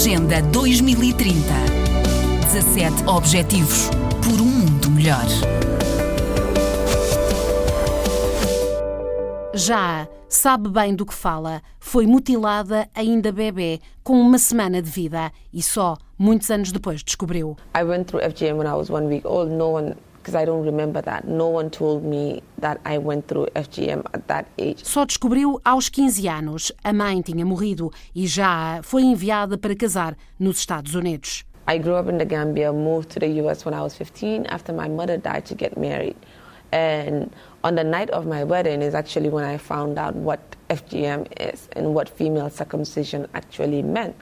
Agenda 2030. 17 Objetivos por um mundo melhor. Já sabe bem do que fala. Foi mutilada ainda bebê, com uma semana de vida e só muitos anos depois descobriu. I went through FGM when I was one week old. No one, because I don't remember that. No one told me that I went through FGM at that age. Só descobriu aos 15 anos. A mãe tinha morrido e já foi enviada para casar nos Estados Unidos. I grew up in the Gambia, moved to the US when I was 15 after my mother died to get married. And on the night of my wedding is actually when I found out what FGM is and what female circumcision actually meant.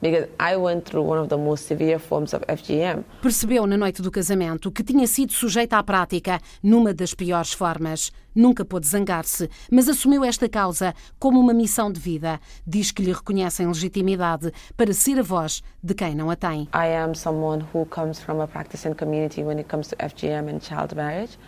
Because I went through one of the most severe forms of FGM. Percebeu na noite do casamento que tinha sido sujeita à prática numa das piores formas. Nunca pôde zangar-se, mas assumiu esta causa como uma missão de vida. Diz que lhe reconhecem legitimidade para ser a voz de quem não a tem. I am someone who comes from a practicing community when it comes to FGM and child marriage.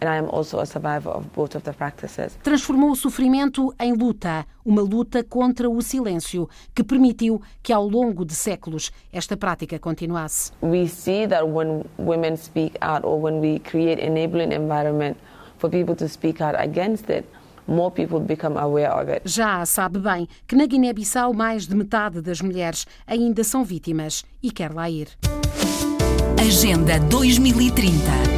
And I am also a survivor of both of the practices. Transformou o sofrimento em luta, uma luta contra o silêncio, que permitiu que ao longo de séculos esta prática continuasse. We see that when women speak out or when we create enabling environment for people to speak out against it, more people become aware of it. Já sabe bem que na Guiné-Bissau mais de metade das mulheres ainda são vítimas e quer lá ir. Agenda 2030.